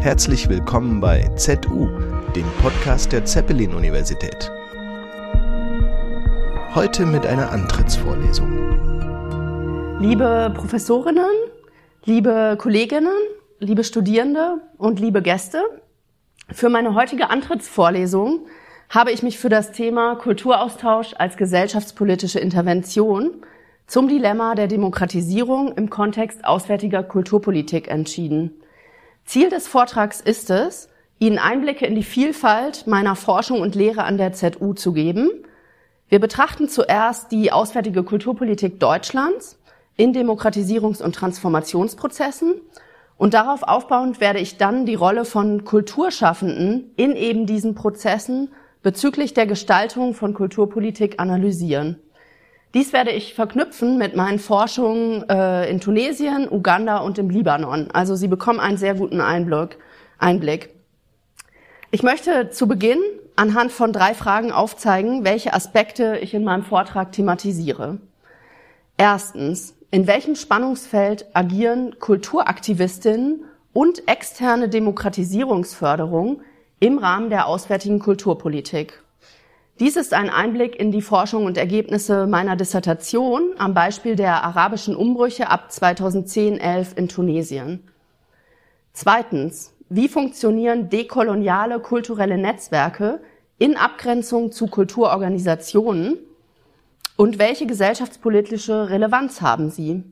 Herzlich willkommen bei ZU, dem Podcast der Zeppelin-Universität. Heute mit einer Antrittsvorlesung. Liebe Professorinnen, liebe Kolleginnen, liebe Studierende und liebe Gäste, für meine heutige Antrittsvorlesung habe ich mich für das Thema Kulturaustausch als gesellschaftspolitische Intervention zum Dilemma der Demokratisierung im Kontext auswärtiger Kulturpolitik entschieden. Ziel des Vortrags ist es, Ihnen Einblicke in die Vielfalt meiner Forschung und Lehre an der ZU zu geben. Wir betrachten zuerst die auswärtige Kulturpolitik Deutschlands in Demokratisierungs- und Transformationsprozessen und darauf aufbauend werde ich dann die Rolle von Kulturschaffenden in eben diesen Prozessen bezüglich der Gestaltung von Kulturpolitik analysieren. Dies werde ich verknüpfen mit meinen Forschungen äh, in Tunesien, Uganda und im Libanon. Also Sie bekommen einen sehr guten Einblick. Einblick. Ich möchte zu Beginn anhand von drei Fragen aufzeigen, welche Aspekte ich in meinem Vortrag thematisiere. Erstens, in welchem Spannungsfeld agieren Kulturaktivistinnen und externe Demokratisierungsförderung im Rahmen der auswärtigen Kulturpolitik? Dies ist ein Einblick in die Forschung und Ergebnisse meiner Dissertation am Beispiel der arabischen Umbrüche ab 2010-11 in Tunesien. Zweitens, wie funktionieren dekoloniale kulturelle Netzwerke in Abgrenzung zu Kulturorganisationen und welche gesellschaftspolitische Relevanz haben sie?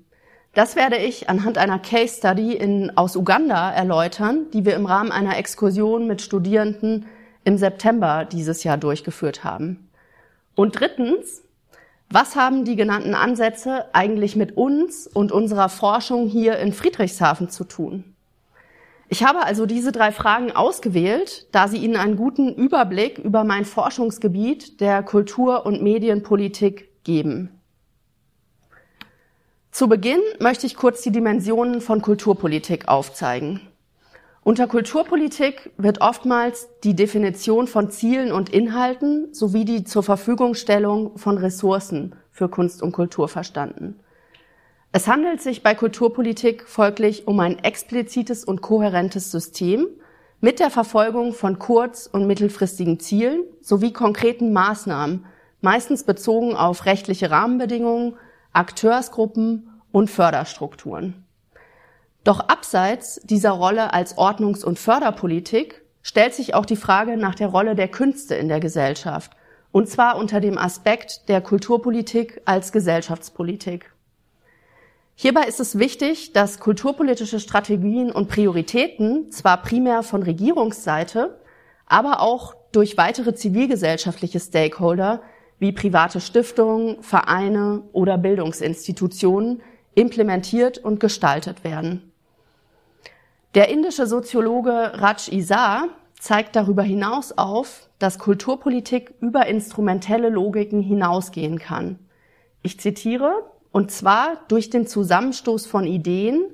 Das werde ich anhand einer Case Study in, aus Uganda erläutern, die wir im Rahmen einer Exkursion mit Studierenden im September dieses Jahr durchgeführt haben. Und drittens, was haben die genannten Ansätze eigentlich mit uns und unserer Forschung hier in Friedrichshafen zu tun? Ich habe also diese drei Fragen ausgewählt, da sie Ihnen einen guten Überblick über mein Forschungsgebiet der Kultur- und Medienpolitik geben. Zu Beginn möchte ich kurz die Dimensionen von Kulturpolitik aufzeigen. Unter Kulturpolitik wird oftmals die Definition von Zielen und Inhalten sowie die zur Verfügungstellung von Ressourcen für Kunst und Kultur verstanden. Es handelt sich bei Kulturpolitik folglich um ein explizites und kohärentes System mit der Verfolgung von kurz- und mittelfristigen Zielen sowie konkreten Maßnahmen, meistens bezogen auf rechtliche Rahmenbedingungen, Akteursgruppen und Förderstrukturen. Doch abseits dieser Rolle als Ordnungs- und Förderpolitik stellt sich auch die Frage nach der Rolle der Künste in der Gesellschaft, und zwar unter dem Aspekt der Kulturpolitik als Gesellschaftspolitik. Hierbei ist es wichtig, dass kulturpolitische Strategien und Prioritäten zwar primär von Regierungsseite, aber auch durch weitere zivilgesellschaftliche Stakeholder wie private Stiftungen, Vereine oder Bildungsinstitutionen implementiert und gestaltet werden. Der indische Soziologe Raj Isar zeigt darüber hinaus auf, dass Kulturpolitik über instrumentelle Logiken hinausgehen kann. Ich zitiere, und zwar durch den Zusammenstoß von Ideen,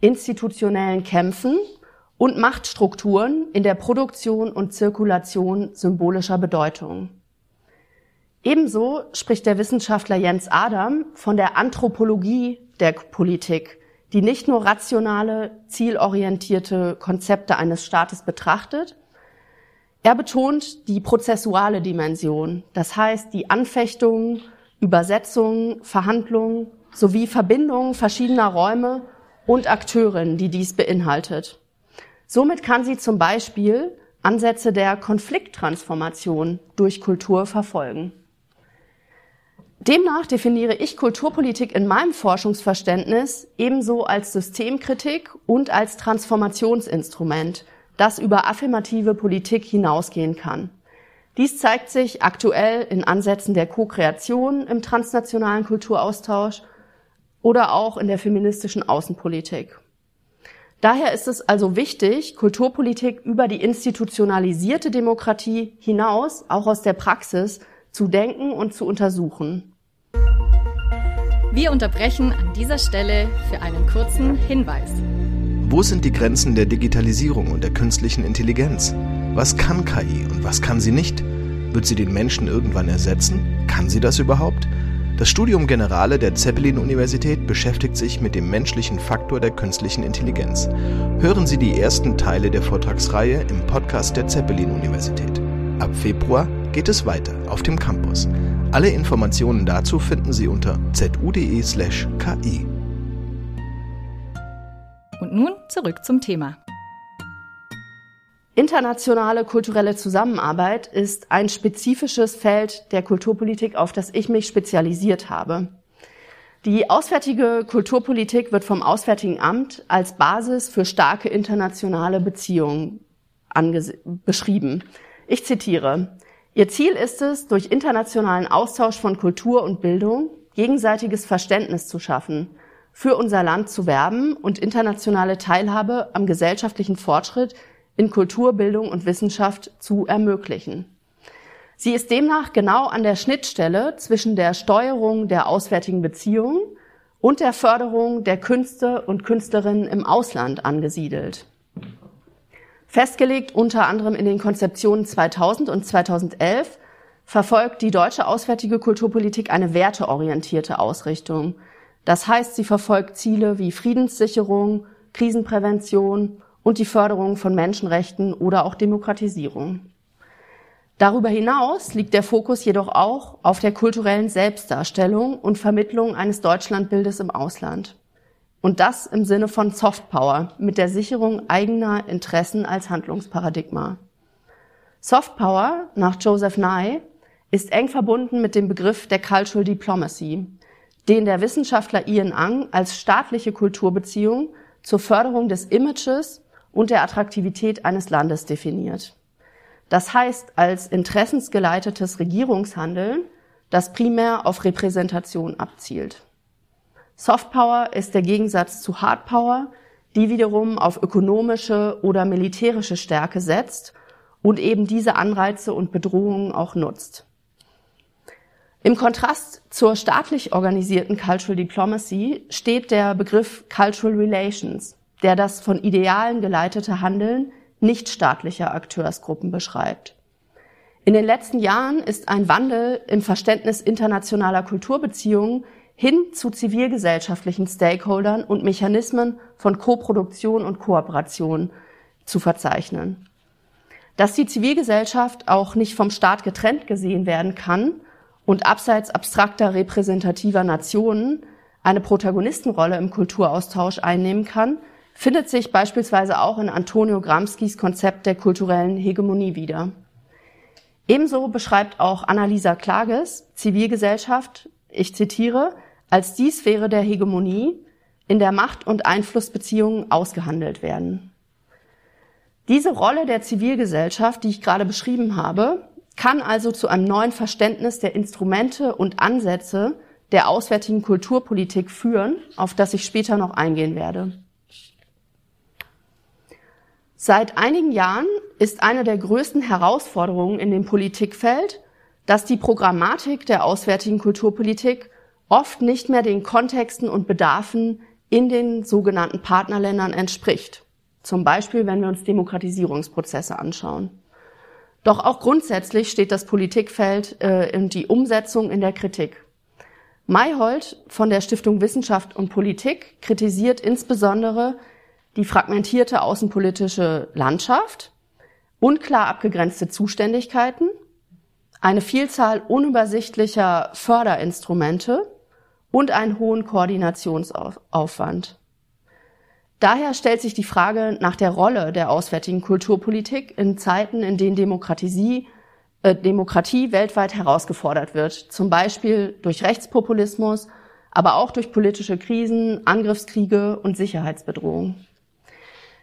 institutionellen Kämpfen und Machtstrukturen in der Produktion und Zirkulation symbolischer Bedeutung. Ebenso spricht der Wissenschaftler Jens Adam von der Anthropologie der Politik, die nicht nur rationale, zielorientierte Konzepte eines Staates betrachtet. Er betont die prozessuale Dimension, das heißt die Anfechtung, Übersetzung, Verhandlung sowie Verbindung verschiedener Räume und Akteurinnen, die dies beinhaltet. Somit kann sie zum Beispiel Ansätze der Konflikttransformation durch Kultur verfolgen. Demnach definiere ich Kulturpolitik in meinem Forschungsverständnis ebenso als Systemkritik und als Transformationsinstrument, das über affirmative Politik hinausgehen kann. Dies zeigt sich aktuell in Ansätzen der Co-Kreation im transnationalen Kulturaustausch oder auch in der feministischen Außenpolitik. Daher ist es also wichtig, Kulturpolitik über die institutionalisierte Demokratie hinaus, auch aus der Praxis, zu denken und zu untersuchen. Wir unterbrechen an dieser Stelle für einen kurzen Hinweis. Wo sind die Grenzen der Digitalisierung und der künstlichen Intelligenz? Was kann KI und was kann sie nicht? Wird sie den Menschen irgendwann ersetzen? Kann sie das überhaupt? Das Studium Generale der Zeppelin-Universität beschäftigt sich mit dem menschlichen Faktor der künstlichen Intelligenz. Hören Sie die ersten Teile der Vortragsreihe im Podcast der Zeppelin-Universität. Ab Februar geht es weiter auf dem Campus. Alle Informationen dazu finden Sie unter zu.de/ki. Und nun zurück zum Thema. Internationale kulturelle Zusammenarbeit ist ein spezifisches Feld der Kulturpolitik, auf das ich mich spezialisiert habe. Die auswärtige Kulturpolitik wird vom Auswärtigen Amt als Basis für starke internationale Beziehungen beschrieben. Ich zitiere. Ihr Ziel ist es, durch internationalen Austausch von Kultur und Bildung gegenseitiges Verständnis zu schaffen, für unser Land zu werben und internationale Teilhabe am gesellschaftlichen Fortschritt in Kultur, Bildung und Wissenschaft zu ermöglichen. Sie ist demnach genau an der Schnittstelle zwischen der Steuerung der auswärtigen Beziehungen und der Förderung der Künste und Künstlerinnen im Ausland angesiedelt. Festgelegt unter anderem in den Konzeptionen 2000 und 2011 verfolgt die deutsche auswärtige Kulturpolitik eine werteorientierte Ausrichtung. Das heißt, sie verfolgt Ziele wie Friedenssicherung, Krisenprävention und die Förderung von Menschenrechten oder auch Demokratisierung. Darüber hinaus liegt der Fokus jedoch auch auf der kulturellen Selbstdarstellung und Vermittlung eines Deutschlandbildes im Ausland. Und das im Sinne von Softpower mit der Sicherung eigener Interessen als Handlungsparadigma. Softpower nach Joseph Nye ist eng verbunden mit dem Begriff der Cultural Diplomacy, den der Wissenschaftler Ian Ang als staatliche Kulturbeziehung zur Förderung des Images und der Attraktivität eines Landes definiert. Das heißt, als interessensgeleitetes Regierungshandeln, das primär auf Repräsentation abzielt. Softpower ist der Gegensatz zu Hardpower, die wiederum auf ökonomische oder militärische Stärke setzt und eben diese Anreize und Bedrohungen auch nutzt. Im Kontrast zur staatlich organisierten Cultural Diplomacy steht der Begriff Cultural Relations, der das von Idealen geleitete Handeln nichtstaatlicher Akteursgruppen beschreibt. In den letzten Jahren ist ein Wandel im Verständnis internationaler Kulturbeziehungen hin zu zivilgesellschaftlichen Stakeholdern und Mechanismen von Koproduktion und Kooperation zu verzeichnen. Dass die Zivilgesellschaft auch nicht vom Staat getrennt gesehen werden kann und abseits abstrakter repräsentativer Nationen eine Protagonistenrolle im Kulturaustausch einnehmen kann, findet sich beispielsweise auch in Antonio Gramscis Konzept der kulturellen Hegemonie wieder. Ebenso beschreibt auch Annalisa Klages Zivilgesellschaft, ich zitiere, als die Sphäre der Hegemonie, in der Macht- und Einflussbeziehungen ausgehandelt werden. Diese Rolle der Zivilgesellschaft, die ich gerade beschrieben habe, kann also zu einem neuen Verständnis der Instrumente und Ansätze der auswärtigen Kulturpolitik führen, auf das ich später noch eingehen werde. Seit einigen Jahren ist eine der größten Herausforderungen in dem Politikfeld, dass die Programmatik der auswärtigen Kulturpolitik oft nicht mehr den Kontexten und Bedarfen in den sogenannten Partnerländern entspricht. Zum Beispiel, wenn wir uns Demokratisierungsprozesse anschauen. Doch auch grundsätzlich steht das Politikfeld äh, in die Umsetzung in der Kritik. Mayhold von der Stiftung Wissenschaft und Politik kritisiert insbesondere die fragmentierte außenpolitische Landschaft, unklar abgegrenzte Zuständigkeiten, eine Vielzahl unübersichtlicher Förderinstrumente und einen hohen Koordinationsaufwand. Daher stellt sich die Frage nach der Rolle der auswärtigen Kulturpolitik in Zeiten, in denen Demokratie, äh, Demokratie weltweit herausgefordert wird, zum Beispiel durch Rechtspopulismus, aber auch durch politische Krisen, Angriffskriege und Sicherheitsbedrohungen.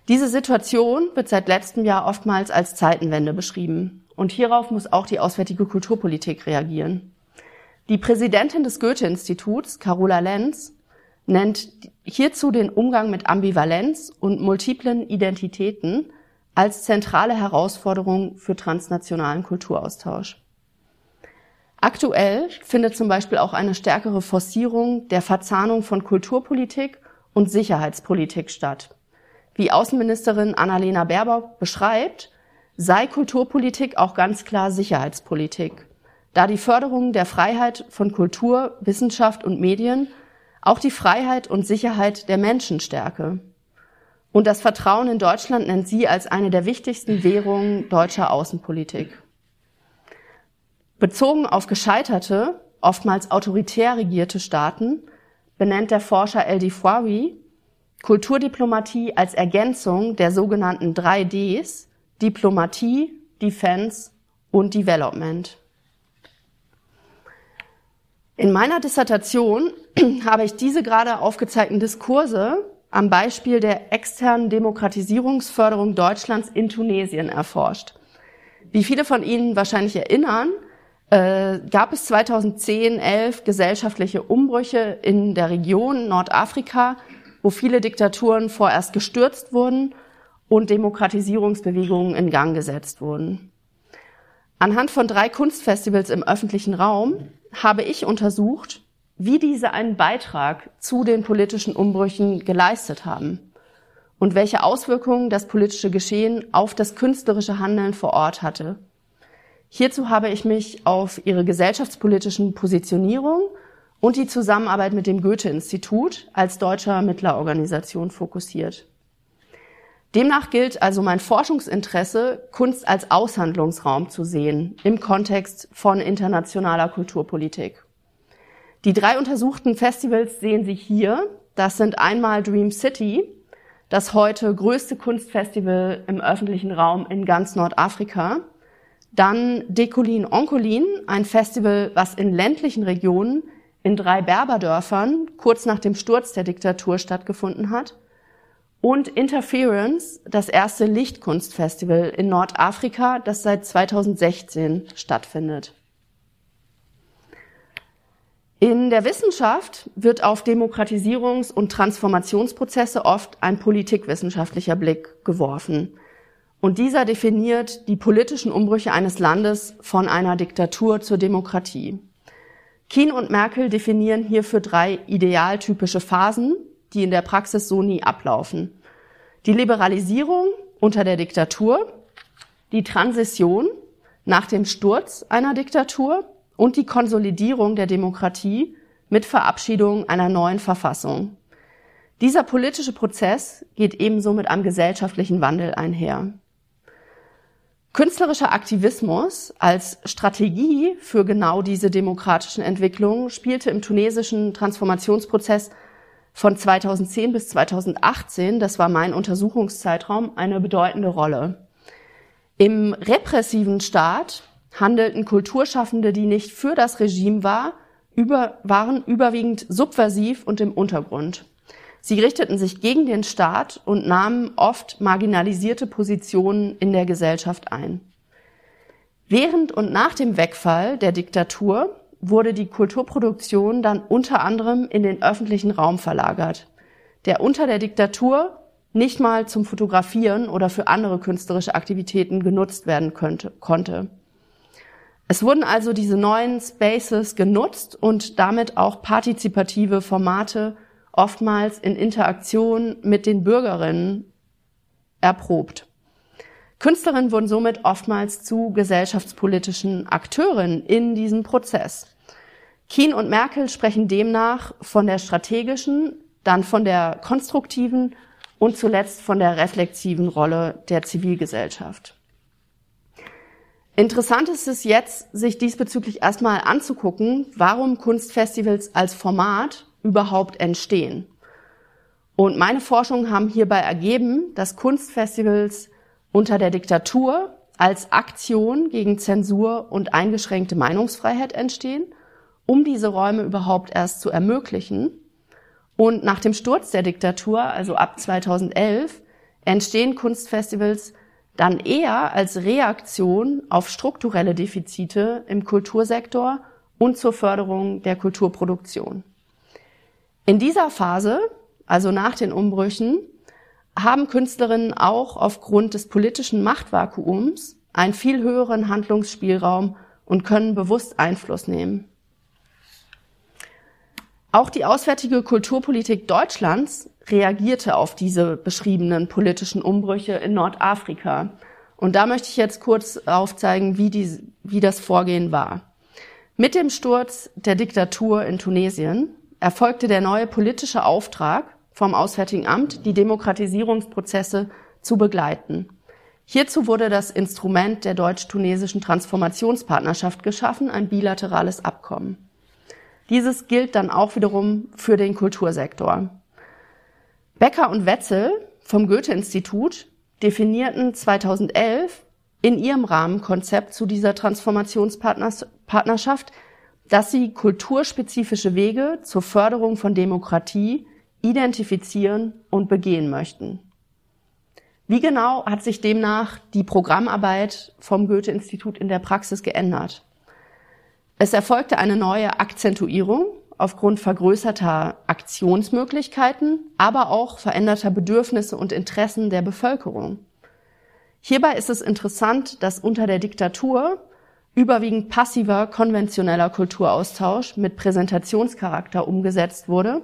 Diese Situation wird seit letztem Jahr oftmals als Zeitenwende beschrieben. Und hierauf muss auch die auswärtige Kulturpolitik reagieren. Die Präsidentin des Goethe-Instituts, Carola Lenz, nennt hierzu den Umgang mit Ambivalenz und multiplen Identitäten als zentrale Herausforderung für transnationalen Kulturaustausch. Aktuell findet zum Beispiel auch eine stärkere Forcierung der Verzahnung von Kulturpolitik und Sicherheitspolitik statt. Wie Außenministerin Annalena Baerbock beschreibt, sei Kulturpolitik auch ganz klar Sicherheitspolitik. Da die Förderung der Freiheit von Kultur, Wissenschaft und Medien auch die Freiheit und Sicherheit der Menschen stärke. Und das Vertrauen in Deutschland nennt sie als eine der wichtigsten Währungen deutscher Außenpolitik. Bezogen auf gescheiterte, oftmals autoritär regierte Staaten benennt der Forscher El Difwawi Kulturdiplomatie als Ergänzung der sogenannten drei Ds Diplomatie, Defense und Development. In meiner Dissertation habe ich diese gerade aufgezeigten Diskurse am Beispiel der externen Demokratisierungsförderung Deutschlands in Tunesien erforscht. Wie viele von Ihnen wahrscheinlich erinnern, äh, gab es 2010, 11 gesellschaftliche Umbrüche in der Region Nordafrika, wo viele Diktaturen vorerst gestürzt wurden und Demokratisierungsbewegungen in Gang gesetzt wurden. Anhand von drei Kunstfestivals im öffentlichen Raum habe ich untersucht, wie diese einen Beitrag zu den politischen Umbrüchen geleistet haben und welche Auswirkungen das politische Geschehen auf das künstlerische Handeln vor Ort hatte. Hierzu habe ich mich auf ihre gesellschaftspolitischen Positionierung und die Zusammenarbeit mit dem Goethe-Institut als deutscher Mittlerorganisation fokussiert. Demnach gilt also mein Forschungsinteresse, Kunst als Aushandlungsraum zu sehen im Kontext von internationaler Kulturpolitik. Die drei untersuchten Festivals sehen Sie hier. Das sind einmal Dream City, das heute größte Kunstfestival im öffentlichen Raum in ganz Nordafrika. Dann Dekolin Onkolin, ein Festival, was in ländlichen Regionen in drei Berberdörfern kurz nach dem Sturz der Diktatur stattgefunden hat. Und Interference, das erste Lichtkunstfestival in Nordafrika, das seit 2016 stattfindet. In der Wissenschaft wird auf Demokratisierungs- und Transformationsprozesse oft ein politikwissenschaftlicher Blick geworfen. Und dieser definiert die politischen Umbrüche eines Landes von einer Diktatur zur Demokratie. Kien und Merkel definieren hierfür drei idealtypische Phasen, die in der Praxis so nie ablaufen. Die Liberalisierung unter der Diktatur, die Transition nach dem Sturz einer Diktatur und die Konsolidierung der Demokratie mit Verabschiedung einer neuen Verfassung. Dieser politische Prozess geht ebenso mit einem gesellschaftlichen Wandel einher. Künstlerischer Aktivismus als Strategie für genau diese demokratischen Entwicklungen spielte im tunesischen Transformationsprozess von 2010 bis 2018, das war mein Untersuchungszeitraum, eine bedeutende Rolle. Im repressiven Staat handelten Kulturschaffende, die nicht für das Regime war, über, waren überwiegend subversiv und im Untergrund. Sie richteten sich gegen den Staat und nahmen oft marginalisierte Positionen in der Gesellschaft ein. Während und nach dem Wegfall der Diktatur wurde die Kulturproduktion dann unter anderem in den öffentlichen Raum verlagert, der unter der Diktatur nicht mal zum Fotografieren oder für andere künstlerische Aktivitäten genutzt werden könnte, konnte. Es wurden also diese neuen Spaces genutzt und damit auch partizipative Formate oftmals in Interaktion mit den Bürgerinnen erprobt. Künstlerinnen wurden somit oftmals zu gesellschaftspolitischen Akteuren in diesem Prozess. Kien und Merkel sprechen demnach von der strategischen, dann von der konstruktiven und zuletzt von der reflexiven Rolle der Zivilgesellschaft. Interessant ist es jetzt, sich diesbezüglich erstmal anzugucken, warum Kunstfestivals als Format überhaupt entstehen. Und meine Forschungen haben hierbei ergeben, dass Kunstfestivals unter der Diktatur als Aktion gegen Zensur und eingeschränkte Meinungsfreiheit entstehen, um diese Räume überhaupt erst zu ermöglichen. Und nach dem Sturz der Diktatur, also ab 2011, entstehen Kunstfestivals dann eher als Reaktion auf strukturelle Defizite im Kultursektor und zur Förderung der Kulturproduktion. In dieser Phase, also nach den Umbrüchen, haben Künstlerinnen auch aufgrund des politischen Machtvakuums einen viel höheren Handlungsspielraum und können bewusst Einfluss nehmen. Auch die auswärtige Kulturpolitik Deutschlands reagierte auf diese beschriebenen politischen Umbrüche in Nordafrika. Und da möchte ich jetzt kurz aufzeigen, wie, die, wie das Vorgehen war. Mit dem Sturz der Diktatur in Tunesien erfolgte der neue politische Auftrag vom Auswärtigen Amt, die Demokratisierungsprozesse zu begleiten. Hierzu wurde das Instrument der deutsch-tunesischen Transformationspartnerschaft geschaffen, ein bilaterales Abkommen. Dieses gilt dann auch wiederum für den Kultursektor. Becker und Wetzel vom Goethe-Institut definierten 2011 in ihrem Rahmenkonzept zu dieser Transformationspartnerschaft, dass sie kulturspezifische Wege zur Förderung von Demokratie identifizieren und begehen möchten. Wie genau hat sich demnach die Programmarbeit vom Goethe-Institut in der Praxis geändert? Es erfolgte eine neue Akzentuierung aufgrund vergrößerter Aktionsmöglichkeiten, aber auch veränderter Bedürfnisse und Interessen der Bevölkerung. Hierbei ist es interessant, dass unter der Diktatur überwiegend passiver konventioneller Kulturaustausch mit Präsentationscharakter umgesetzt wurde.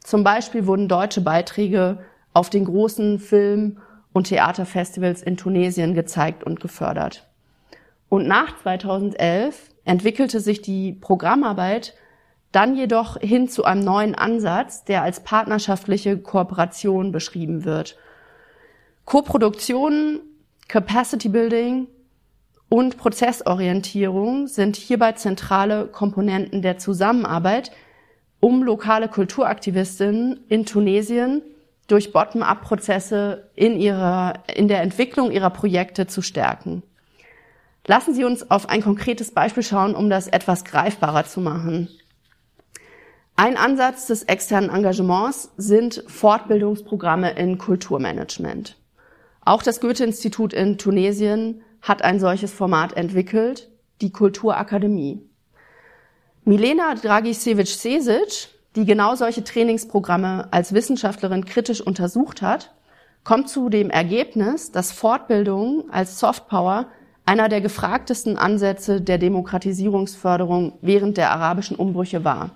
Zum Beispiel wurden deutsche Beiträge auf den großen Film- und Theaterfestivals in Tunesien gezeigt und gefördert. Und nach 2011 entwickelte sich die Programmarbeit dann jedoch hin zu einem neuen Ansatz, der als partnerschaftliche Kooperation beschrieben wird. Koproduktionen, Capacity Building und Prozessorientierung sind hierbei zentrale Komponenten der Zusammenarbeit, um lokale Kulturaktivistinnen in Tunesien durch Bottom-up-Prozesse in ihrer, in der Entwicklung ihrer Projekte zu stärken. Lassen Sie uns auf ein konkretes Beispiel schauen, um das etwas greifbarer zu machen. Ein Ansatz des externen Engagements sind Fortbildungsprogramme in Kulturmanagement. Auch das Goethe-Institut in Tunesien hat ein solches Format entwickelt, die Kulturakademie. Milena Dragicevic-Sesic, die genau solche Trainingsprogramme als Wissenschaftlerin kritisch untersucht hat, kommt zu dem Ergebnis, dass Fortbildung als Softpower einer der gefragtesten Ansätze der Demokratisierungsförderung während der arabischen Umbrüche war.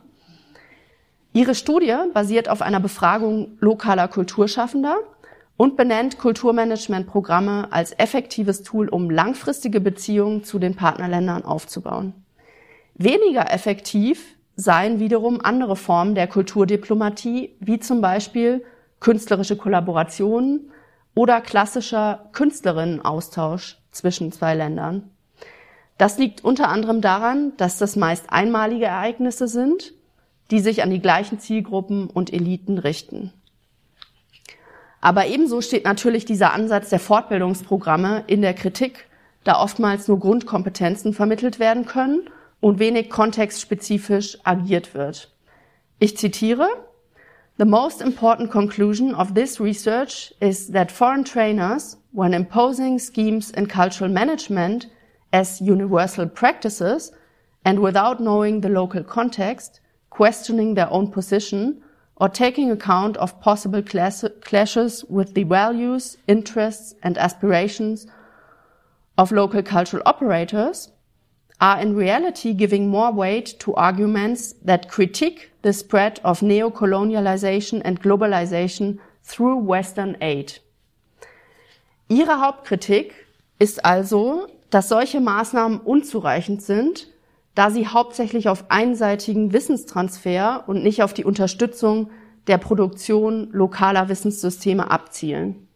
Ihre Studie basiert auf einer Befragung lokaler Kulturschaffender und benennt Kulturmanagementprogramme als effektives Tool, um langfristige Beziehungen zu den Partnerländern aufzubauen. Weniger effektiv seien wiederum andere Formen der Kulturdiplomatie, wie zum Beispiel künstlerische Kollaborationen oder klassischer Künstlerinnenaustausch zwischen zwei Ländern. Das liegt unter anderem daran, dass das meist einmalige Ereignisse sind, die sich an die gleichen Zielgruppen und Eliten richten. Aber ebenso steht natürlich dieser Ansatz der Fortbildungsprogramme in der Kritik, da oftmals nur Grundkompetenzen vermittelt werden können und wenig kontextspezifisch agiert wird. Ich zitiere, The most important conclusion of this research is that foreign trainers, when imposing schemes in cultural management as universal practices and without knowing the local context, questioning their own position, or taking account of possible clashes with the values, interests, and aspirations of local cultural operators, are in reality giving more weight to arguments that critique the spread of neocolonialization and globalization through Western aid. Ihre Hauptkritik ist also, dass solche Maßnahmen unzureichend sind, da sie hauptsächlich auf einseitigen Wissenstransfer und nicht auf die Unterstützung der Produktion lokaler Wissenssysteme abzielen.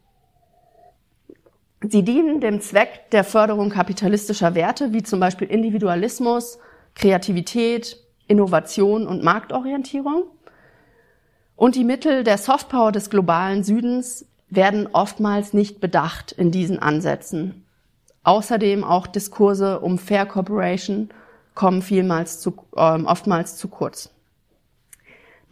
Sie dienen dem Zweck der Förderung kapitalistischer Werte, wie zum Beispiel Individualismus, Kreativität, Innovation und Marktorientierung. Und die Mittel der Softpower des globalen Südens werden oftmals nicht bedacht in diesen Ansätzen. Außerdem auch Diskurse um Fair Cooperation kommen vielmals zu, äh, oftmals zu kurz.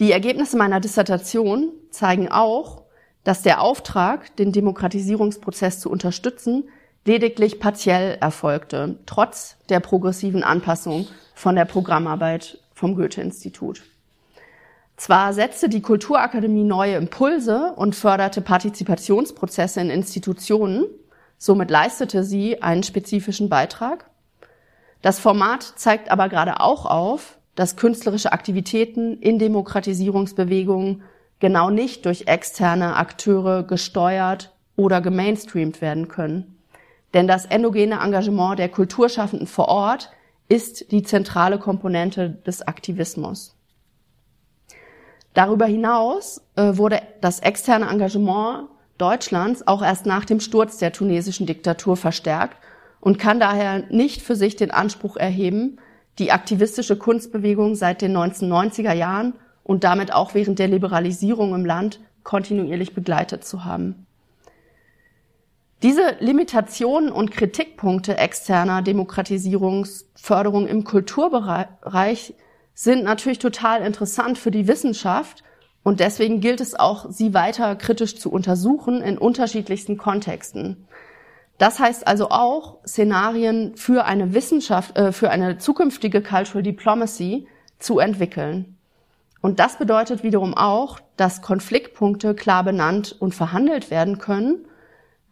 Die Ergebnisse meiner Dissertation zeigen auch, dass der Auftrag, den Demokratisierungsprozess zu unterstützen, lediglich partiell erfolgte, trotz der progressiven Anpassung von der Programmarbeit vom Goethe-Institut. Zwar setzte die Kulturakademie neue Impulse und förderte Partizipationsprozesse in Institutionen, somit leistete sie einen spezifischen Beitrag. Das Format zeigt aber gerade auch auf, dass künstlerische Aktivitäten in Demokratisierungsbewegungen genau nicht durch externe Akteure gesteuert oder gemainstreamt werden können. Denn das endogene Engagement der Kulturschaffenden vor Ort ist die zentrale Komponente des Aktivismus. Darüber hinaus äh, wurde das externe Engagement Deutschlands auch erst nach dem Sturz der tunesischen Diktatur verstärkt und kann daher nicht für sich den Anspruch erheben, die aktivistische Kunstbewegung seit den 1990er Jahren und damit auch während der Liberalisierung im Land kontinuierlich begleitet zu haben. Diese Limitationen und Kritikpunkte externer Demokratisierungsförderung im Kulturbereich sind natürlich total interessant für die Wissenschaft und deswegen gilt es auch, sie weiter kritisch zu untersuchen in unterschiedlichsten Kontexten. Das heißt also auch, Szenarien für eine Wissenschaft, äh, für eine zukünftige Cultural Diplomacy zu entwickeln. Und das bedeutet wiederum auch, dass Konfliktpunkte klar benannt und verhandelt werden können,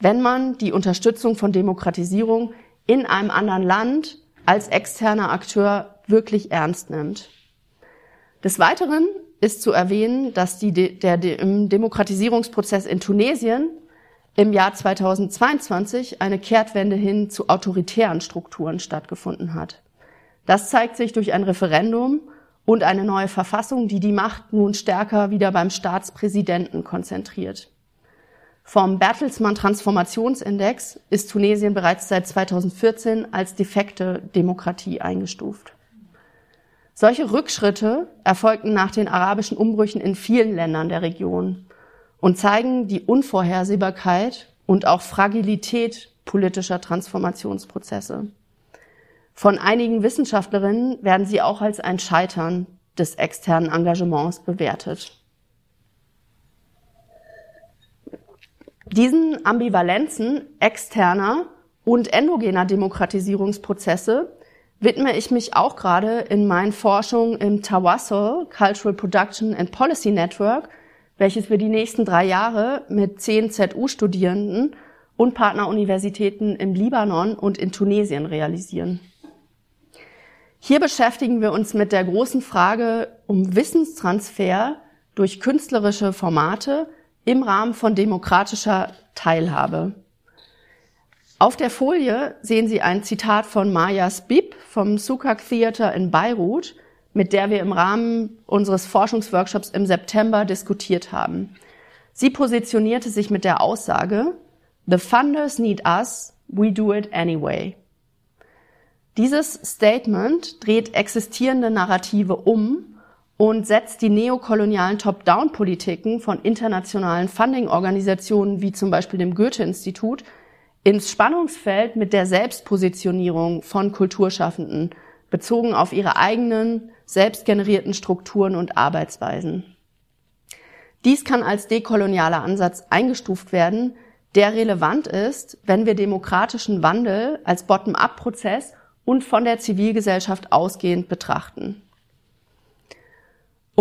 wenn man die Unterstützung von Demokratisierung in einem anderen Land als externer Akteur wirklich ernst nimmt. Des Weiteren ist zu erwähnen, dass die, der, der im Demokratisierungsprozess in Tunesien im Jahr 2022 eine Kehrtwende hin zu autoritären Strukturen stattgefunden hat. Das zeigt sich durch ein Referendum und eine neue Verfassung, die die Macht nun stärker wieder beim Staatspräsidenten konzentriert. Vom Bertelsmann Transformationsindex ist Tunesien bereits seit 2014 als defekte Demokratie eingestuft. Solche Rückschritte erfolgten nach den arabischen Umbrüchen in vielen Ländern der Region und zeigen die Unvorhersehbarkeit und auch Fragilität politischer Transformationsprozesse. Von einigen Wissenschaftlerinnen werden sie auch als ein Scheitern des externen Engagements bewertet. Diesen Ambivalenzen externer und endogener Demokratisierungsprozesse widme ich mich auch gerade in meinen Forschungen im Tawassol Cultural Production and Policy Network, welches wir die nächsten drei Jahre mit zehn ZU-Studierenden und Partneruniversitäten im Libanon und in Tunesien realisieren. Hier beschäftigen wir uns mit der großen Frage um Wissenstransfer durch künstlerische Formate im Rahmen von demokratischer Teilhabe. Auf der Folie sehen Sie ein Zitat von Maya Spib vom Sukak Theater in Beirut, mit der wir im Rahmen unseres Forschungsworkshops im September diskutiert haben. Sie positionierte sich mit der Aussage, The funders need us, we do it anyway. Dieses Statement dreht existierende Narrative um und setzt die neokolonialen Top-Down-Politiken von internationalen Funding-Organisationen wie zum Beispiel dem Goethe-Institut ins Spannungsfeld mit der Selbstpositionierung von Kulturschaffenden, bezogen auf ihre eigenen, selbstgenerierten Strukturen und Arbeitsweisen. Dies kann als dekolonialer Ansatz eingestuft werden, der relevant ist, wenn wir demokratischen Wandel als Bottom-up-Prozess und von der Zivilgesellschaft ausgehend betrachten.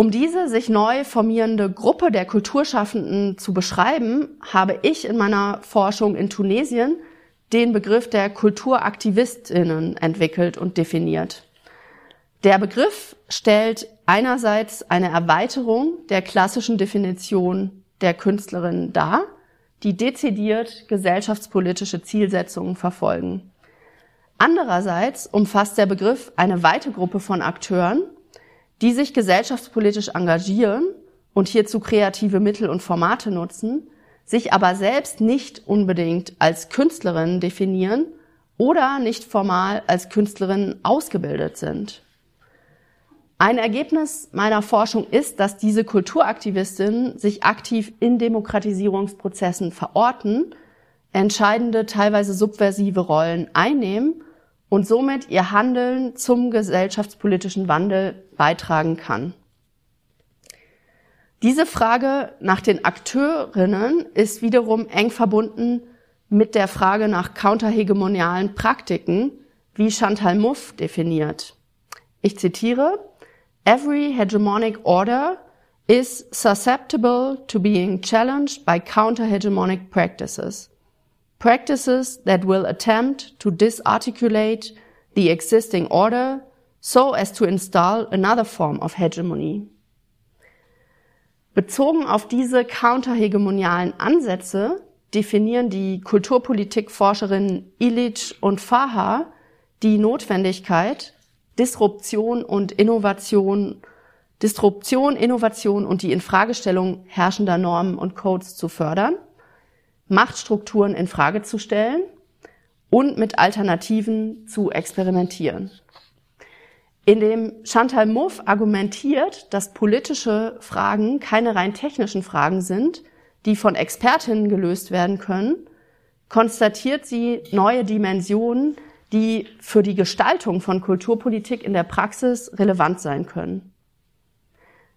Um diese sich neu formierende Gruppe der Kulturschaffenden zu beschreiben, habe ich in meiner Forschung in Tunesien den Begriff der Kulturaktivistinnen entwickelt und definiert. Der Begriff stellt einerseits eine Erweiterung der klassischen Definition der Künstlerin dar, die dezidiert gesellschaftspolitische Zielsetzungen verfolgen. Andererseits umfasst der Begriff eine weite Gruppe von Akteuren, die sich gesellschaftspolitisch engagieren und hierzu kreative Mittel und Formate nutzen, sich aber selbst nicht unbedingt als Künstlerinnen definieren oder nicht formal als Künstlerinnen ausgebildet sind. Ein Ergebnis meiner Forschung ist, dass diese Kulturaktivistinnen sich aktiv in Demokratisierungsprozessen verorten, entscheidende, teilweise subversive Rollen einnehmen und somit ihr Handeln zum gesellschaftspolitischen Wandel beitragen kann. Diese Frage nach den Akteurinnen ist wiederum eng verbunden mit der Frage nach counterhegemonialen Praktiken, wie Chantal Mouffe definiert. Ich zitiere, Every hegemonic order is susceptible to being challenged by counterhegemonic practices practices that will attempt to disarticulate the existing order so as to install another form of hegemony. Bezogen auf diese counterhegemonialen Ansätze definieren die Kulturpolitikforscherinnen Illich und Faha die Notwendigkeit, Disruption und Innovation, Disruption, Innovation und die Infragestellung herrschender Normen und Codes zu fördern, Machtstrukturen in Frage zu stellen und mit Alternativen zu experimentieren. In dem Chantal Mouffe argumentiert, dass politische Fragen keine rein technischen Fragen sind, die von Expertinnen gelöst werden können, konstatiert sie neue Dimensionen, die für die Gestaltung von Kulturpolitik in der Praxis relevant sein können.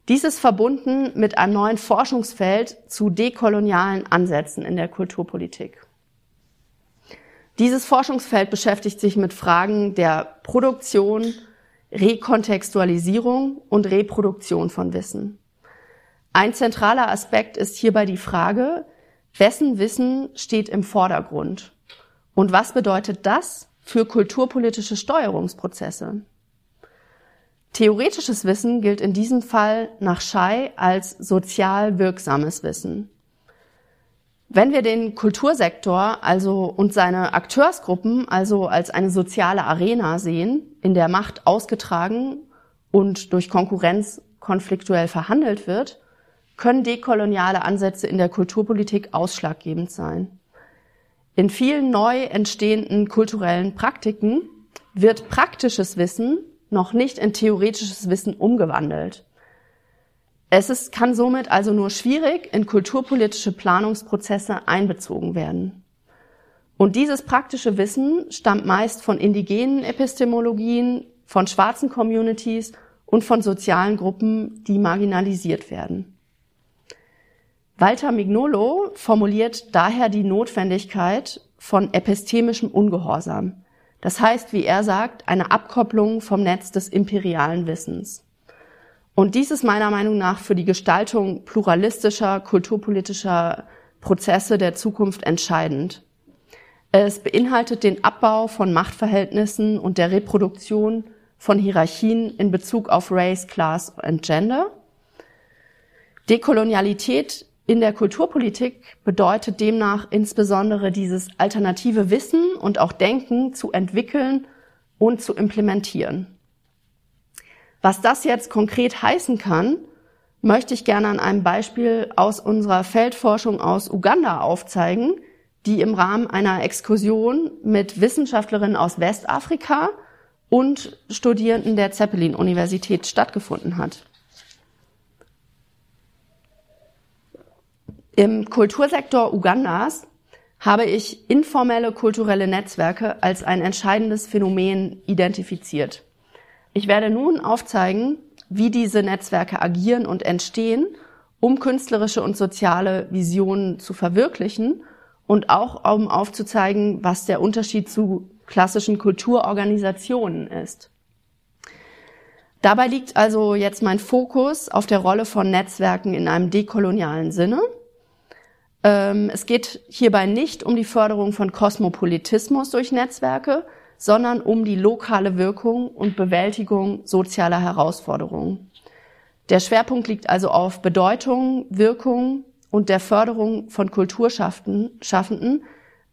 Dies ist verbunden mit einem neuen Forschungsfeld zu dekolonialen Ansätzen in der Kulturpolitik. Dieses Forschungsfeld beschäftigt sich mit Fragen der Produktion, Rekontextualisierung und Reproduktion von Wissen. Ein zentraler Aspekt ist hierbei die Frage, wessen Wissen steht im Vordergrund und was bedeutet das für kulturpolitische Steuerungsprozesse? Theoretisches Wissen gilt in diesem Fall nach Schei als sozial wirksames Wissen. Wenn wir den Kultursektor also und seine Akteursgruppen also als eine soziale Arena sehen, in der Macht ausgetragen und durch Konkurrenz konfliktuell verhandelt wird, können dekoloniale Ansätze in der Kulturpolitik ausschlaggebend sein. In vielen neu entstehenden kulturellen Praktiken wird praktisches Wissen noch nicht in theoretisches Wissen umgewandelt. Es ist, kann somit also nur schwierig in kulturpolitische Planungsprozesse einbezogen werden. Und dieses praktische Wissen stammt meist von indigenen Epistemologien, von schwarzen Communities und von sozialen Gruppen, die marginalisiert werden. Walter Mignolo formuliert daher die Notwendigkeit von epistemischem Ungehorsam. Das heißt, wie er sagt, eine Abkopplung vom Netz des imperialen Wissens. Und dies ist meiner Meinung nach für die Gestaltung pluralistischer, kulturpolitischer Prozesse der Zukunft entscheidend. Es beinhaltet den Abbau von Machtverhältnissen und der Reproduktion von Hierarchien in Bezug auf Race, Class und Gender. Dekolonialität in der Kulturpolitik bedeutet demnach insbesondere dieses alternative Wissen und auch Denken zu entwickeln und zu implementieren. Was das jetzt konkret heißen kann, möchte ich gerne an einem Beispiel aus unserer Feldforschung aus Uganda aufzeigen, die im Rahmen einer Exkursion mit Wissenschaftlerinnen aus Westafrika und Studierenden der Zeppelin-Universität stattgefunden hat. Im Kultursektor Ugandas habe ich informelle kulturelle Netzwerke als ein entscheidendes Phänomen identifiziert. Ich werde nun aufzeigen, wie diese Netzwerke agieren und entstehen, um künstlerische und soziale Visionen zu verwirklichen und auch um aufzuzeigen, was der Unterschied zu klassischen Kulturorganisationen ist. Dabei liegt also jetzt mein Fokus auf der Rolle von Netzwerken in einem dekolonialen Sinne. Ähm, es geht hierbei nicht um die Förderung von Kosmopolitismus durch Netzwerke, sondern um die lokale Wirkung und Bewältigung sozialer Herausforderungen. Der Schwerpunkt liegt also auf Bedeutung, Wirkung und der Förderung von Kulturschaffenden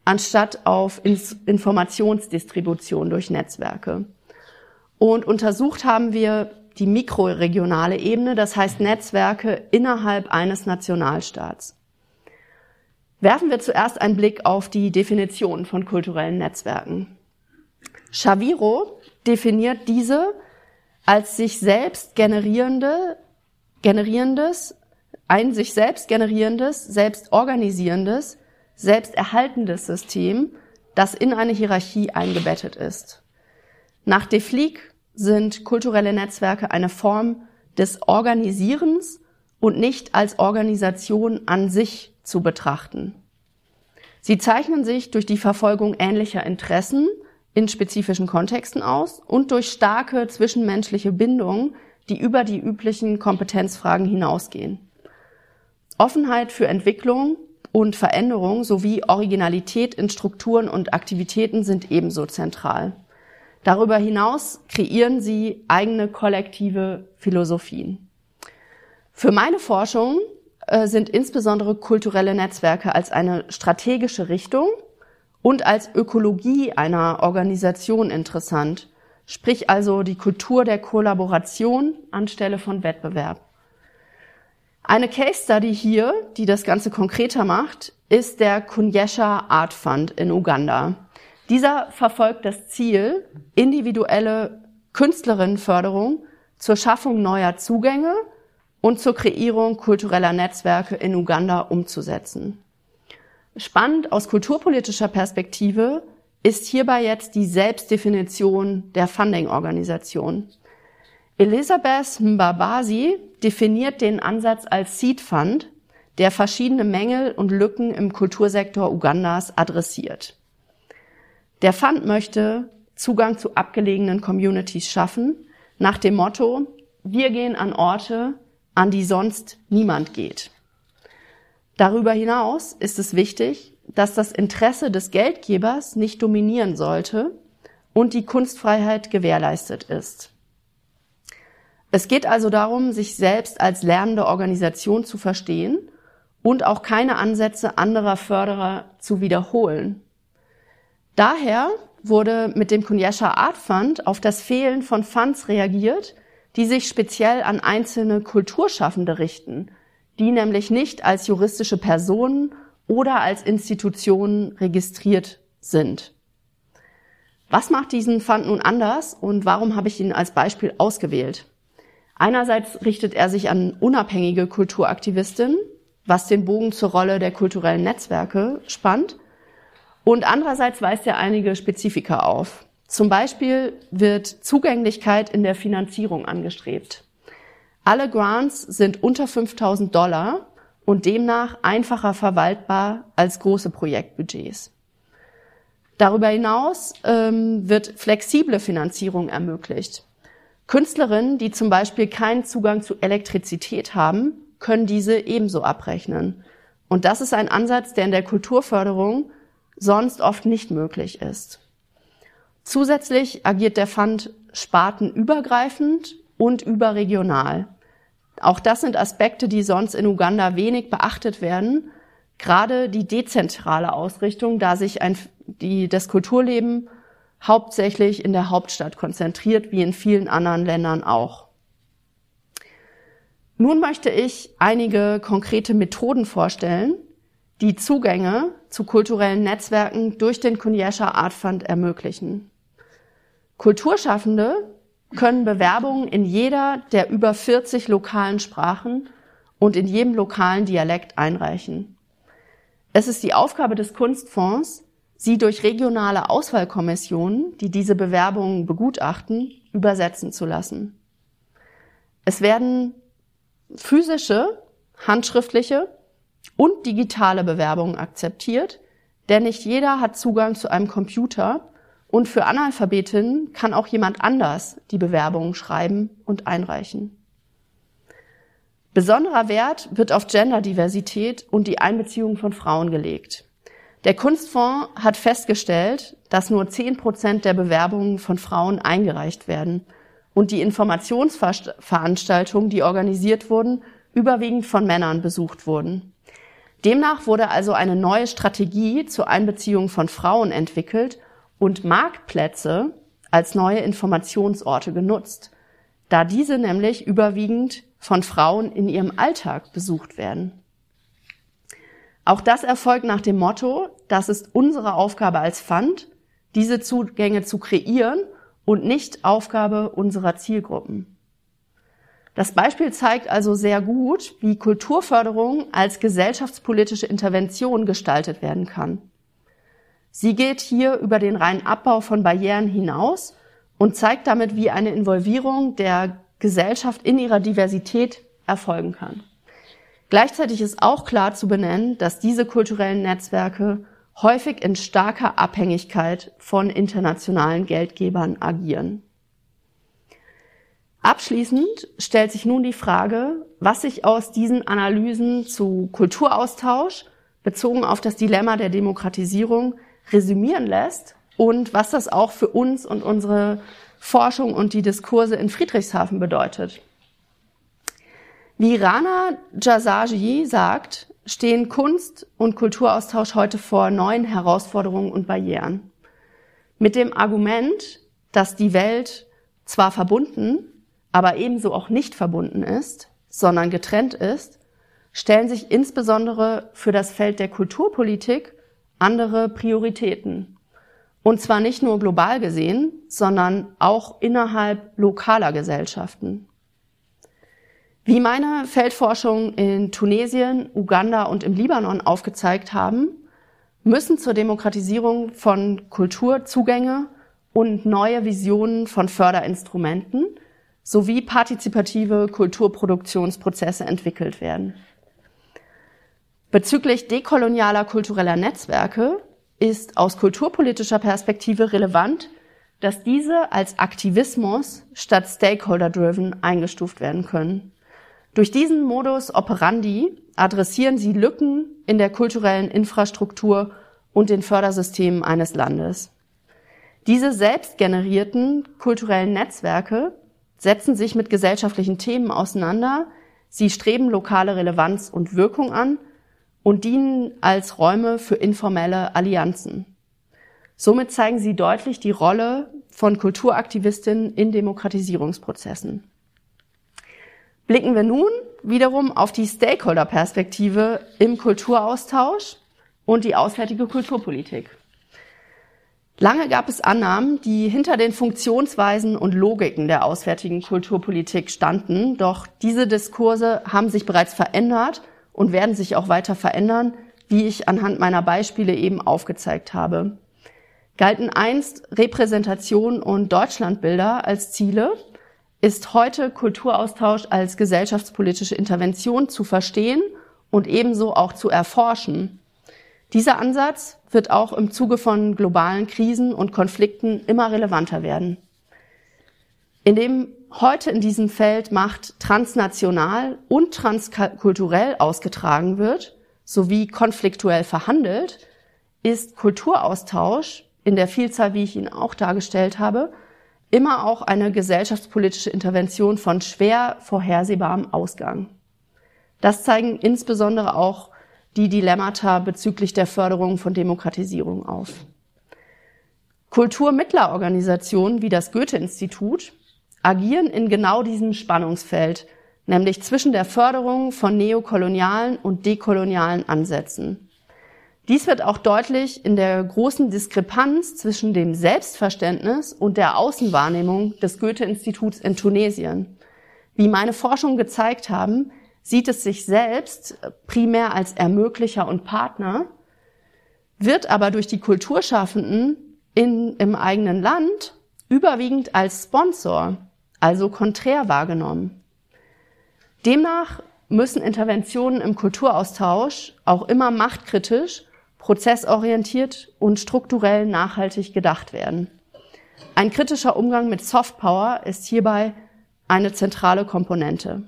anstatt auf Informationsdistribution durch Netzwerke. Und untersucht haben wir die mikroregionale Ebene, das heißt Netzwerke innerhalb eines Nationalstaats. Werfen wir zuerst einen Blick auf die Definition von kulturellen Netzwerken. Chaviro definiert diese als sich selbst generierende, generierendes, ein sich selbst generierendes, selbst organisierendes, selbst erhaltendes System, das in eine Hierarchie eingebettet ist. Nach De Flick sind kulturelle Netzwerke eine Form des Organisierens und nicht als Organisation an sich zu betrachten. Sie zeichnen sich durch die Verfolgung ähnlicher Interessen in spezifischen Kontexten aus und durch starke zwischenmenschliche Bindungen, die über die üblichen Kompetenzfragen hinausgehen. Offenheit für Entwicklung und Veränderung sowie Originalität in Strukturen und Aktivitäten sind ebenso zentral. Darüber hinaus kreieren sie eigene kollektive Philosophien. Für meine Forschung sind insbesondere kulturelle Netzwerke als eine strategische Richtung und als Ökologie einer Organisation interessant, sprich also die Kultur der Kollaboration anstelle von Wettbewerb. Eine Case Study hier, die das Ganze konkreter macht, ist der Kunyesha Art Fund in Uganda. Dieser verfolgt das Ziel, individuelle Künstlerinnenförderung zur Schaffung neuer Zugänge und zur Kreierung kultureller Netzwerke in Uganda umzusetzen. Spannend aus kulturpolitischer Perspektive ist hierbei jetzt die Selbstdefinition der Funding-Organisation. Elisabeth Mbabasi definiert den Ansatz als Seed Fund, der verschiedene Mängel und Lücken im Kultursektor Ugandas adressiert. Der Fund möchte Zugang zu abgelegenen Communities schaffen, nach dem Motto, wir gehen an Orte, an die sonst niemand geht. Darüber hinaus ist es wichtig, dass das Interesse des Geldgebers nicht dominieren sollte und die Kunstfreiheit gewährleistet ist. Es geht also darum, sich selbst als lernende Organisation zu verstehen und auch keine Ansätze anderer Förderer zu wiederholen. Daher wurde mit dem Kunyasha Art Fund auf das Fehlen von Funds reagiert, die sich speziell an einzelne Kulturschaffende richten, die nämlich nicht als juristische Personen oder als Institutionen registriert sind. Was macht diesen Fund nun anders und warum habe ich ihn als Beispiel ausgewählt? Einerseits richtet er sich an unabhängige Kulturaktivistinnen, was den Bogen zur Rolle der kulturellen Netzwerke spannt. Und andererseits weist er einige Spezifika auf. Zum Beispiel wird Zugänglichkeit in der Finanzierung angestrebt. Alle Grants sind unter 5000 Dollar und demnach einfacher verwaltbar als große Projektbudgets. Darüber hinaus ähm, wird flexible Finanzierung ermöglicht. Künstlerinnen, die zum Beispiel keinen Zugang zu Elektrizität haben, können diese ebenso abrechnen. Und das ist ein Ansatz, der in der Kulturförderung sonst oft nicht möglich ist. Zusätzlich agiert der Fund spartenübergreifend und überregional. Auch das sind Aspekte, die sonst in Uganda wenig beachtet werden. Gerade die dezentrale Ausrichtung, da sich ein, die, das Kulturleben hauptsächlich in der Hauptstadt konzentriert, wie in vielen anderen Ländern auch. Nun möchte ich einige konkrete Methoden vorstellen, die Zugänge zu kulturellen Netzwerken durch den Kunyesha Art Fund ermöglichen. Kulturschaffende können Bewerbungen in jeder der über 40 lokalen Sprachen und in jedem lokalen Dialekt einreichen. Es ist die Aufgabe des Kunstfonds, sie durch regionale Auswahlkommissionen, die diese Bewerbungen begutachten, übersetzen zu lassen. Es werden physische, handschriftliche und digitale Bewerbungen akzeptiert, denn nicht jeder hat Zugang zu einem Computer und für Analphabetinnen kann auch jemand anders die Bewerbungen schreiben und einreichen. Besonderer Wert wird auf Genderdiversität und die Einbeziehung von Frauen gelegt. Der Kunstfonds hat festgestellt, dass nur zehn Prozent der Bewerbungen von Frauen eingereicht werden und die Informationsveranstaltungen, die organisiert wurden, überwiegend von Männern besucht wurden. Demnach wurde also eine neue Strategie zur Einbeziehung von Frauen entwickelt und Marktplätze als neue Informationsorte genutzt, da diese nämlich überwiegend von Frauen in ihrem Alltag besucht werden. Auch das erfolgt nach dem Motto, das ist unsere Aufgabe als Fund, diese Zugänge zu kreieren und nicht Aufgabe unserer Zielgruppen. Das Beispiel zeigt also sehr gut, wie Kulturförderung als gesellschaftspolitische Intervention gestaltet werden kann. Sie geht hier über den reinen Abbau von Barrieren hinaus und zeigt damit, wie eine Involvierung der Gesellschaft in ihrer Diversität erfolgen kann. Gleichzeitig ist auch klar zu benennen, dass diese kulturellen Netzwerke häufig in starker Abhängigkeit von internationalen Geldgebern agieren. Abschließend stellt sich nun die Frage, was sich aus diesen Analysen zu Kulturaustausch bezogen auf das Dilemma der Demokratisierung resümieren lässt und was das auch für uns und unsere Forschung und die Diskurse in Friedrichshafen bedeutet. Wie Rana Jasaji sagt, stehen Kunst- und Kulturaustausch heute vor neuen Herausforderungen und Barrieren. Mit dem Argument, dass die Welt zwar verbunden, aber ebenso auch nicht verbunden ist, sondern getrennt ist, stellen sich insbesondere für das Feld der Kulturpolitik andere Prioritäten. Und zwar nicht nur global gesehen, sondern auch innerhalb lokaler Gesellschaften. Wie meine Feldforschung in Tunesien, Uganda und im Libanon aufgezeigt haben, müssen zur Demokratisierung von Kulturzugänge und neue Visionen von Förderinstrumenten sowie partizipative Kulturproduktionsprozesse entwickelt werden. Bezüglich dekolonialer kultureller Netzwerke ist aus kulturpolitischer Perspektive relevant, dass diese als Aktivismus statt Stakeholder-driven eingestuft werden können. Durch diesen Modus operandi adressieren sie Lücken in der kulturellen Infrastruktur und den Fördersystemen eines Landes. Diese selbst generierten kulturellen Netzwerke setzen sich mit gesellschaftlichen Themen auseinander, sie streben lokale Relevanz und Wirkung an und dienen als Räume für informelle Allianzen. Somit zeigen sie deutlich die Rolle von Kulturaktivistinnen in Demokratisierungsprozessen. Blicken wir nun wiederum auf die Stakeholder-Perspektive im Kulturaustausch und die auswärtige Kulturpolitik. Lange gab es Annahmen, die hinter den Funktionsweisen und Logiken der auswärtigen Kulturpolitik standen, doch diese Diskurse haben sich bereits verändert und werden sich auch weiter verändern, wie ich anhand meiner Beispiele eben aufgezeigt habe. Galten einst Repräsentation und Deutschlandbilder als Ziele, ist heute Kulturaustausch als gesellschaftspolitische Intervention zu verstehen und ebenso auch zu erforschen. Dieser Ansatz wird auch im Zuge von globalen Krisen und Konflikten immer relevanter werden. Indem heute in diesem Feld Macht transnational und transkulturell ausgetragen wird, sowie konfliktuell verhandelt, ist Kulturaustausch in der Vielzahl, wie ich ihn auch dargestellt habe, immer auch eine gesellschaftspolitische Intervention von schwer vorhersehbarem Ausgang. Das zeigen insbesondere auch die Dilemmata bezüglich der Förderung von Demokratisierung auf. Kulturmittlerorganisationen wie das Goethe-Institut agieren in genau diesem Spannungsfeld, nämlich zwischen der Förderung von neokolonialen und dekolonialen Ansätzen. Dies wird auch deutlich in der großen Diskrepanz zwischen dem Selbstverständnis und der Außenwahrnehmung des Goethe-Instituts in Tunesien. Wie meine Forschungen gezeigt haben, sieht es sich selbst primär als Ermöglicher und Partner, wird aber durch die Kulturschaffenden in, im eigenen Land überwiegend als Sponsor, also konträr wahrgenommen. Demnach müssen Interventionen im Kulturaustausch auch immer machtkritisch prozessorientiert und strukturell nachhaltig gedacht werden. Ein kritischer Umgang mit Softpower ist hierbei eine zentrale Komponente.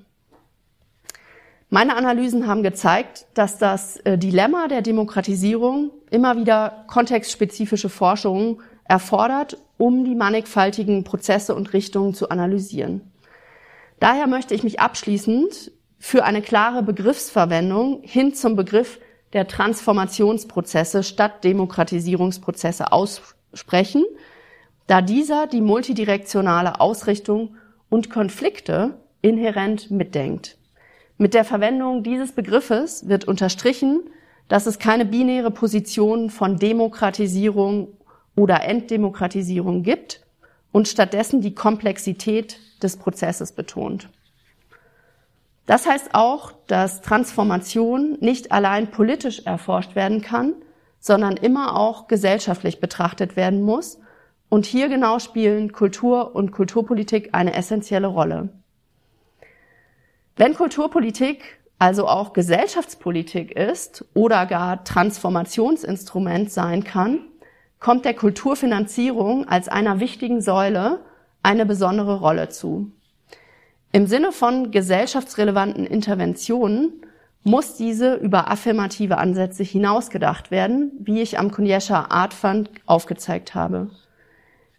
Meine Analysen haben gezeigt, dass das äh, Dilemma der Demokratisierung immer wieder kontextspezifische Forschungen erfordert, um die mannigfaltigen Prozesse und Richtungen zu analysieren. Daher möchte ich mich abschließend für eine klare Begriffsverwendung hin zum Begriff der Transformationsprozesse statt Demokratisierungsprozesse aussprechen, da dieser die multidirektionale Ausrichtung und Konflikte inhärent mitdenkt. Mit der Verwendung dieses Begriffes wird unterstrichen, dass es keine binäre Position von Demokratisierung oder Entdemokratisierung gibt und stattdessen die Komplexität des Prozesses betont. Das heißt auch, dass Transformation nicht allein politisch erforscht werden kann, sondern immer auch gesellschaftlich betrachtet werden muss. Und hier genau spielen Kultur und Kulturpolitik eine essentielle Rolle. Wenn Kulturpolitik also auch Gesellschaftspolitik ist oder gar Transformationsinstrument sein kann, kommt der Kulturfinanzierung als einer wichtigen Säule eine besondere Rolle zu. Im Sinne von gesellschaftsrelevanten Interventionen muss diese über affirmative Ansätze hinausgedacht werden, wie ich am Kunyesha Art Fund aufgezeigt habe.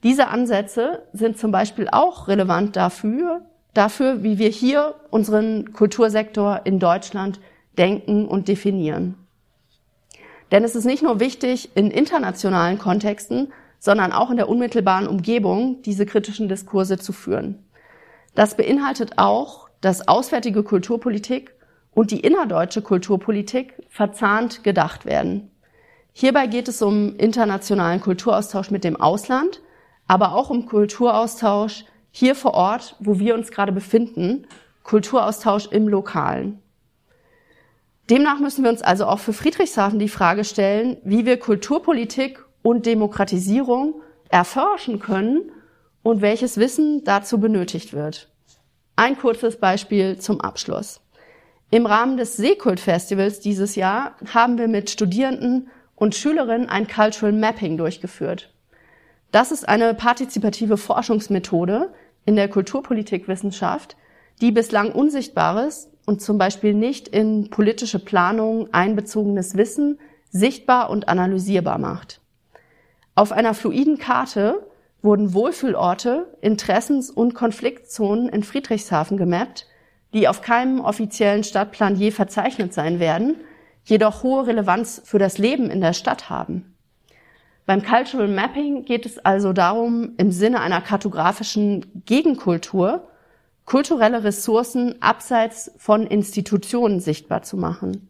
Diese Ansätze sind zum Beispiel auch relevant dafür, dafür, wie wir hier unseren Kultursektor in Deutschland denken und definieren. Denn es ist nicht nur wichtig, in internationalen Kontexten sondern auch in der unmittelbaren Umgebung diese kritischen Diskurse zu führen. Das beinhaltet auch, dass auswärtige Kulturpolitik und die innerdeutsche Kulturpolitik verzahnt gedacht werden. Hierbei geht es um internationalen Kulturaustausch mit dem Ausland, aber auch um Kulturaustausch hier vor Ort, wo wir uns gerade befinden, Kulturaustausch im Lokalen. Demnach müssen wir uns also auch für Friedrichshafen die Frage stellen, wie wir Kulturpolitik und Demokratisierung erforschen können und welches Wissen dazu benötigt wird. Ein kurzes Beispiel zum Abschluss. Im Rahmen des Seekult-Festivals dieses Jahr haben wir mit Studierenden und Schülerinnen ein Cultural Mapping durchgeführt. Das ist eine partizipative Forschungsmethode in der Kulturpolitikwissenschaft, die bislang Unsichtbares und zum Beispiel nicht in politische Planung einbezogenes Wissen sichtbar und analysierbar macht. Auf einer fluiden Karte wurden Wohlfühlorte, Interessens- und Konfliktzonen in Friedrichshafen gemappt, die auf keinem offiziellen Stadtplan je verzeichnet sein werden, jedoch hohe Relevanz für das Leben in der Stadt haben. Beim Cultural Mapping geht es also darum, im Sinne einer kartografischen Gegenkultur kulturelle Ressourcen abseits von Institutionen sichtbar zu machen.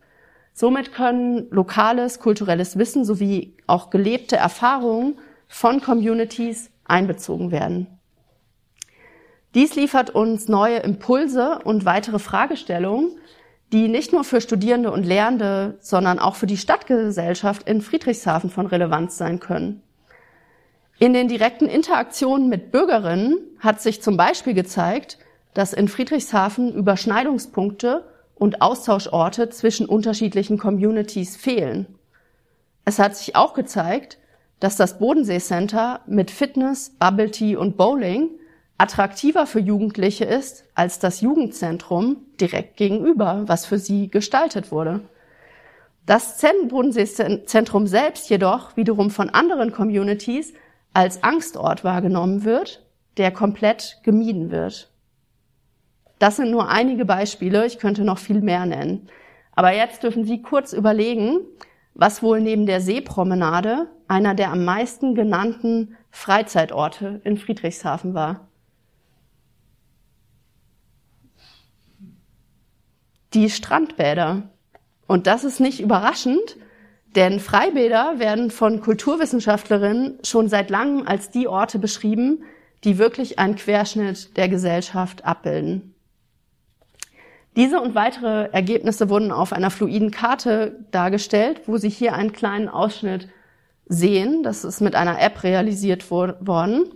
Somit können lokales kulturelles Wissen sowie auch gelebte Erfahrungen von Communities einbezogen werden. Dies liefert uns neue Impulse und weitere Fragestellungen, die nicht nur für Studierende und Lehrende, sondern auch für die Stadtgesellschaft in Friedrichshafen von Relevanz sein können. In den direkten Interaktionen mit Bürgerinnen hat sich zum Beispiel gezeigt, dass in Friedrichshafen Überschneidungspunkte und Austauschorte zwischen unterschiedlichen Communities fehlen. Es hat sich auch gezeigt, dass das Bodensee Center mit Fitness, Bubble Tea und Bowling attraktiver für Jugendliche ist als das Jugendzentrum direkt gegenüber, was für sie gestaltet wurde. Das Bodensee-Zentrum selbst jedoch wiederum von anderen Communities als Angstort wahrgenommen wird, der komplett gemieden wird. Das sind nur einige Beispiele, ich könnte noch viel mehr nennen. Aber jetzt dürfen Sie kurz überlegen, was wohl neben der Seepromenade einer der am meisten genannten Freizeitorte in Friedrichshafen war. die Strandbäder. Und das ist nicht überraschend, denn Freibäder werden von Kulturwissenschaftlerinnen schon seit langem als die Orte beschrieben, die wirklich einen Querschnitt der Gesellschaft abbilden. Diese und weitere Ergebnisse wurden auf einer fluiden Karte dargestellt, wo Sie hier einen kleinen Ausschnitt sehen. Das ist mit einer App realisiert worden.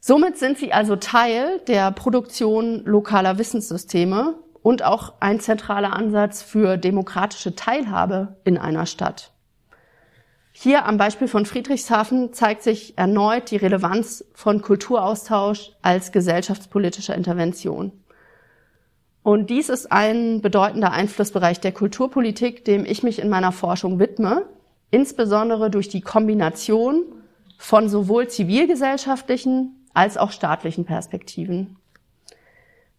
Somit sind Sie also Teil der Produktion lokaler Wissenssysteme und auch ein zentraler Ansatz für demokratische Teilhabe in einer Stadt. Hier am Beispiel von Friedrichshafen zeigt sich erneut die Relevanz von Kulturaustausch als gesellschaftspolitische Intervention. Und dies ist ein bedeutender Einflussbereich der Kulturpolitik, dem ich mich in meiner Forschung widme, insbesondere durch die Kombination von sowohl zivilgesellschaftlichen als auch staatlichen Perspektiven.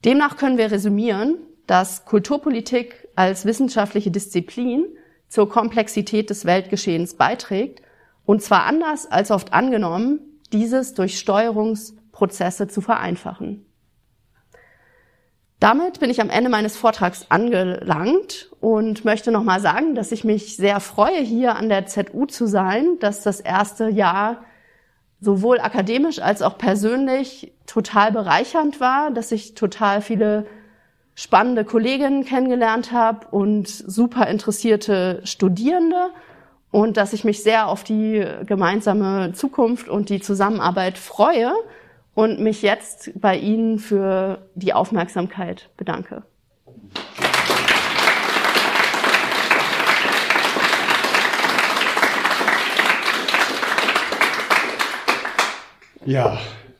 Demnach können wir resümieren, dass Kulturpolitik als wissenschaftliche Disziplin zur Komplexität des Weltgeschehens beiträgt, und zwar anders als oft angenommen, dieses durch Steuerungsprozesse zu vereinfachen. Damit bin ich am Ende meines Vortrags angelangt und möchte nochmal sagen, dass ich mich sehr freue, hier an der ZU zu sein, dass das erste Jahr sowohl akademisch als auch persönlich total bereichernd war, dass ich total viele spannende Kolleginnen kennengelernt habe und super interessierte Studierende und dass ich mich sehr auf die gemeinsame Zukunft und die Zusammenarbeit freue und mich jetzt bei Ihnen für die Aufmerksamkeit bedanke. Ja,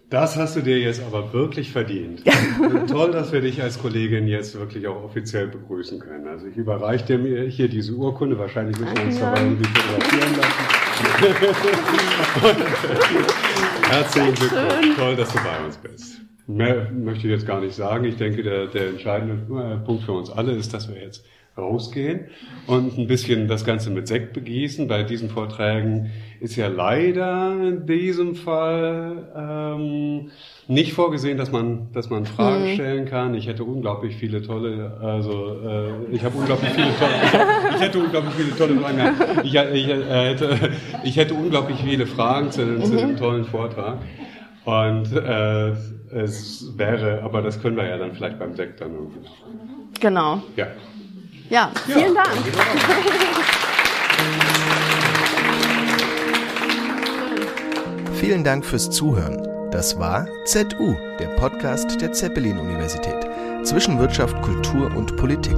das hast du dir jetzt aber wirklich verdient. Toll, dass wir dich als Kollegin jetzt wirklich auch offiziell begrüßen können. Also ich überreiche dir mir hier diese Urkunde. Wahrscheinlich müssen wir uns dabei fotografieren lassen. Herzlichen Glückwunsch. Toll, dass du bei uns bist. Mehr möchte ich jetzt gar nicht sagen. Ich denke, der, der entscheidende äh, Punkt für uns alle ist, dass wir jetzt rausgehen und ein bisschen das Ganze mit Sekt begießen. Bei diesen Vorträgen ist ja leider in diesem Fall ähm, nicht vorgesehen, dass man, dass man Fragen mhm. stellen kann. Ich hätte unglaublich viele tolle, also äh, ich habe unglaublich viele tolle, ich, ich, hätte unglaublich viele tolle Fragen. Ich, ich, äh, hätte, ich hätte unglaublich viele Fragen zu, mhm. zu dem tollen Vortrag. Und äh, es wäre, aber das können wir ja dann vielleicht beim Sekt dann irgendwie. Genau. Ja. Ja, vielen ja. Dank. Vielen Dank fürs Zuhören. Das war ZU, der Podcast der Zeppelin-Universität zwischen Wirtschaft, Kultur und Politik.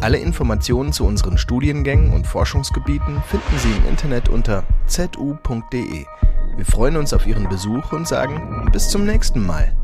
Alle Informationen zu unseren Studiengängen und Forschungsgebieten finden Sie im Internet unter zu.de. Wir freuen uns auf Ihren Besuch und sagen bis zum nächsten Mal.